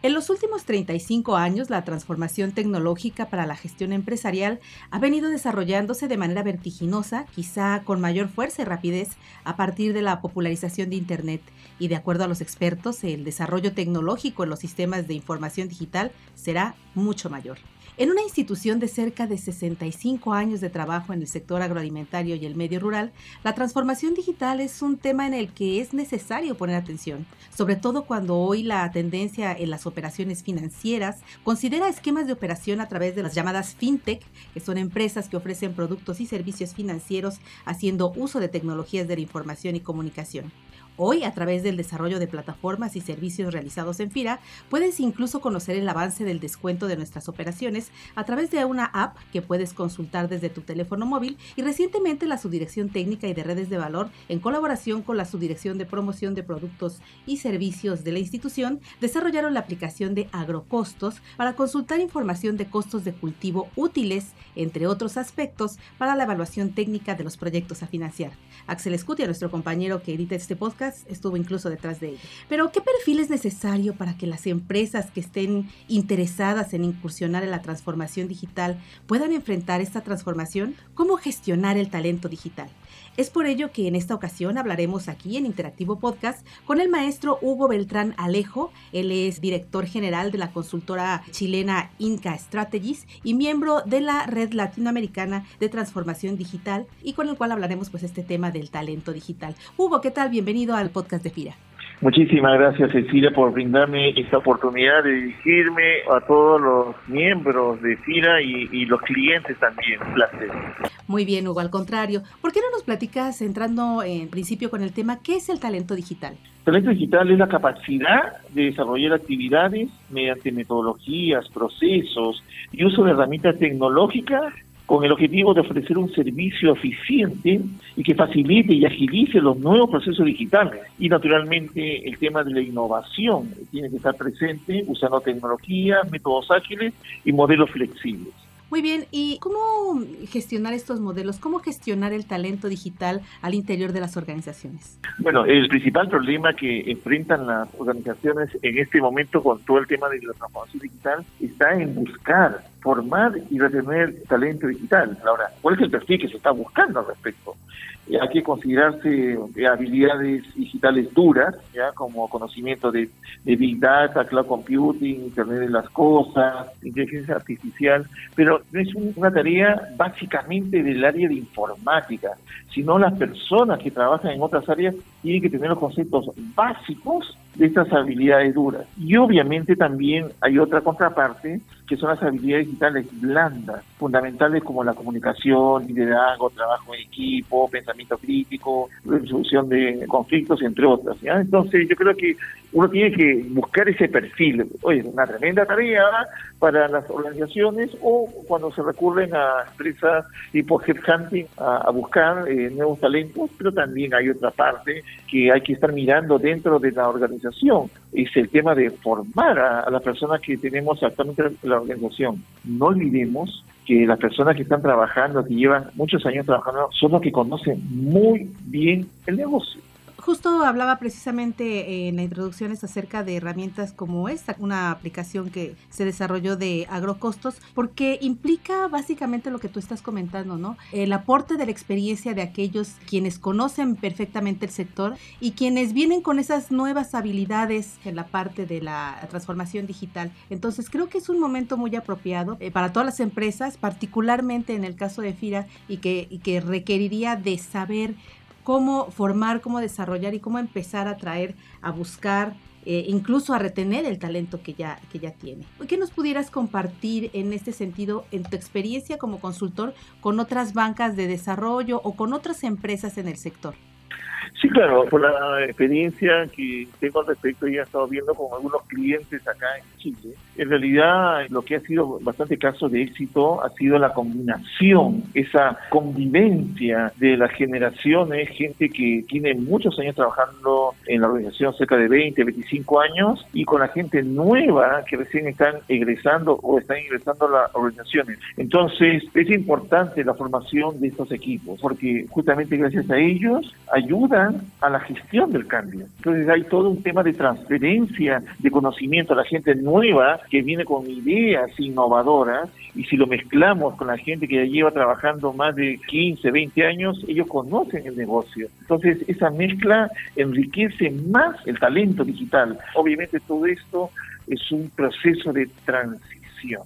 En los últimos 35 años, la transformación tecnológica para la gestión empresarial ha venido desarrollándose de manera vertiginosa, quizá con mayor fuerza y rapidez, a partir de la popularización de Internet. Y de acuerdo a los expertos, el desarrollo tecnológico en los sistemas de información digital será mucho mayor. En una institución de cerca de 65 años de trabajo en el sector agroalimentario y el medio rural, la transformación digital es un tema en el que es necesario poner atención, sobre todo cuando hoy la tendencia en las operaciones financieras considera esquemas de operación a través de las llamadas fintech, que son empresas que ofrecen productos y servicios financieros haciendo uso de tecnologías de la información y comunicación. Hoy, a través del desarrollo de plataformas y servicios realizados en FIRA, puedes incluso conocer el avance del descuento de nuestras operaciones a través de una app que puedes consultar desde tu teléfono móvil y recientemente la Subdirección Técnica y de Redes de Valor, en colaboración con la Subdirección de Promoción de Productos y Servicios de la institución, desarrollaron la aplicación de agrocostos para consultar información de costos de cultivo útiles, entre otros aspectos, para la evaluación técnica de los proyectos a financiar. Axel Scuti, nuestro compañero que edita este podcast, estuvo incluso detrás de ella. Pero, ¿qué perfil es necesario para que las empresas que estén interesadas en incursionar en la transformación digital puedan enfrentar esta transformación? ¿Cómo gestionar el talento digital? Es por ello que en esta ocasión hablaremos aquí en Interactivo Podcast con el maestro Hugo Beltrán Alejo. Él es director general de la consultora chilena Inca Strategies y miembro de la Red Latinoamericana de Transformación Digital y con el cual hablaremos pues este tema del talento digital. Hugo, ¿qué tal? Bienvenido al podcast de FIRA. Muchísimas gracias Cecilia por brindarme esta oportunidad de dirigirme a todos los miembros de FIRA y, los clientes también. Un placer. Muy bien, Hugo, al contrario. ¿Por qué no nos platicas, entrando en principio con el tema, qué es el talento digital? Talento digital es la capacidad de desarrollar actividades mediante metodologías, procesos y uso de herramientas tecnológicas con el objetivo de ofrecer un servicio eficiente y que facilite y agilice los nuevos procesos digitales. Y naturalmente el tema de la innovación tiene que estar presente usando tecnología, métodos ágiles y modelos flexibles. Muy bien, ¿y cómo gestionar estos modelos? ¿Cómo gestionar el talento digital al interior de las organizaciones? Bueno, el principal problema que enfrentan las organizaciones en este momento con todo el tema de la transformación digital está en buscar, formar y retener talento digital. Ahora, ¿cuál es el perfil que se está buscando al respecto? Eh, hay que considerarse eh, habilidades digitales duras, ya como conocimiento de, Big Data, Cloud Computing, Internet de las Cosas, inteligencia artificial, pero no es una tarea básicamente del área de informática, sino las personas que trabajan en otras áreas tienen que tener los conceptos básicos de estas habilidades duras. Y obviamente también hay otra contraparte, que son las habilidades digitales blandas, fundamentales como la comunicación, liderazgo, trabajo en equipo, pensamiento crítico, resolución de conflictos, entre otras. Entonces yo creo que uno tiene que buscar ese perfil. Oye, una tremenda tarea para las organizaciones o cuando se recurren a empresas tipo headhunting a, a buscar eh, nuevos talentos, pero también hay otra parte que hay que estar mirando dentro de la organización. Es el tema de formar a, las personas que tenemos actualmente en la organización. No olvidemos que las personas que están trabajando, que llevan muchos años trabajando, son los que conocen muy bien el negocio justo hablaba precisamente en la introducción acerca de herramientas como esta, una aplicación que se desarrolló de agrocostos, porque implica básicamente lo que tú estás comentando, ¿no? El aporte de la experiencia de aquellos quienes conocen perfectamente el sector y quienes vienen con esas nuevas habilidades en la parte de la transformación digital. Entonces creo que es un momento muy apropiado eh, para todas las empresas, particularmente en el caso de FIRA, y que, y que requeriría de saber cómo formar, cómo desarrollar y cómo empezar a traer, a buscar, eh, incluso a retener el talento que ya, que ya tiene. ¿Qué nos pudieras compartir en este sentido, en tu experiencia como consultor, con otras bancas de desarrollo o con otras empresas en el sector? Sí, claro, por la experiencia que tengo al respecto y he estado viendo con algunos clientes acá en Chile, en realidad lo que ha sido bastante caso de éxito ha sido la combinación, esa convivencia de las generaciones, gente que tiene muchos años trabajando en la organización, cerca de 20, 25 años, y con la gente nueva que recién están egresando o están ingresando a las organizaciones. Entonces, es importante la formación de estos equipos, porque justamente gracias a ellos a la gestión del cambio. Entonces, hay todo un tema de transferencia de conocimiento a la gente nueva que viene con ideas innovadoras y si lo mezclamos con la gente que ya lleva trabajando más de 15, 20 años, ellos conocen el negocio. Entonces, esa mezcla enriquece más el talento digital. Obviamente todo esto es un proceso de transición.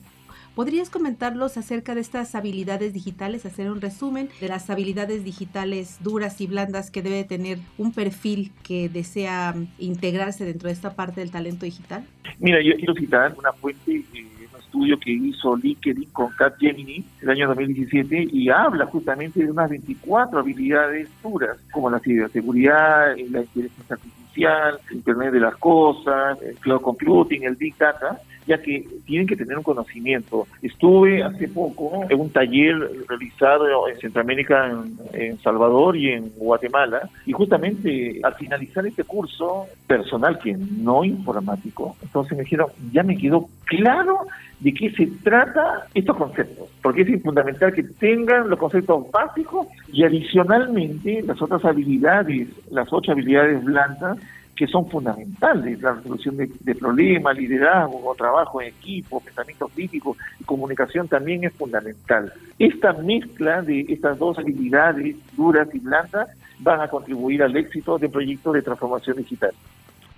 ¿Podrías comentarlos acerca de estas habilidades digitales, hacer un resumen de las habilidades digitales duras y blandas que debe tener un perfil que desea integrarse dentro de esta parte del talento digital? Mira, yo quiero citar una fuente, eh, un estudio que hizo LinkedIn con Capgemini el año 2017 y habla justamente de unas 24 habilidades duras, como la ciberseguridad, la inteligencia artificial, Internet de las cosas, el cloud computing, el big data, ya que tienen que tener un conocimiento. Estuve hace poco en un taller realizado en Centroamérica, en, en, Salvador y en Guatemala, y justamente al finalizar este curso, personal que no informático, entonces me dijeron, ya me quedó claro de qué se trata estos conceptos, porque es fundamental que tengan los conceptos básicos y adicionalmente las otras habilidades, las ocho habilidades blandas, que son fundamentales, la resolución de, problemas, liderazgo, trabajo en equipo, pensamiento crítico comunicación también es fundamental. Esta mezcla de estas dos habilidades duras y blandas van a contribuir al éxito del proyecto de transformación digital.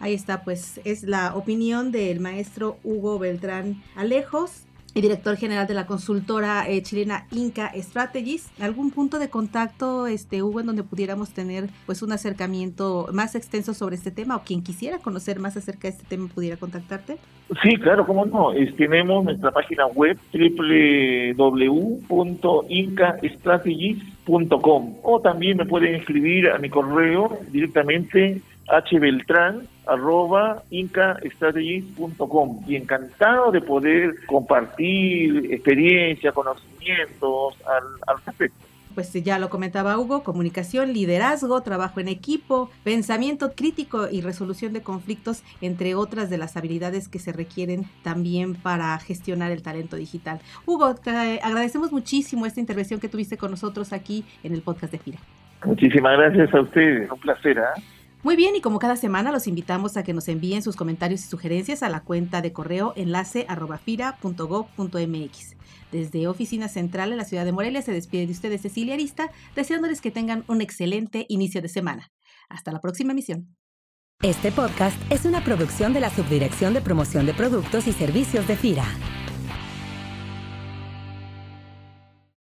Ahí está, pues es la opinión del maestro Hugo Beltrán Alejos, y director general de la consultora eh, chilena Inca Strategies. ¿Algún punto de contacto, este, Hugo, en donde pudiéramos tener pues un acercamiento más extenso sobre este tema o quien quisiera conocer más acerca de este tema pudiera contactarte? Sí, claro, cómo no. tenemos nuestra página web www.incastrategies.com o también me pueden escribir a mi correo directamente hbeltrán arroba incastrategies.com y encantado de poder compartir experiencia, conocimientos al, al respecto pues ya lo comentaba Hugo, comunicación, liderazgo, trabajo en equipo, pensamiento crítico y resolución de conflictos, entre otras de las habilidades que se requieren también para gestionar el talento digital. Hugo, te agradecemos muchísimo esta intervención que tuviste con nosotros aquí en el podcast de FIRA. Muchísimas gracias a ustedes, un placer. ¿eh? Muy bien, y como cada semana los invitamos a que nos envíen sus comentarios y sugerencias a la cuenta de correo enlace fira.gov.mx. Desde Oficina Central en la ciudad de Morelia se despide de ustedes Cecilia Arista, deseándoles que tengan un excelente inicio de semana. Hasta la próxima emisión. Este podcast es una producción de la Subdirección de Promoción de Productos y Servicios de FIRA.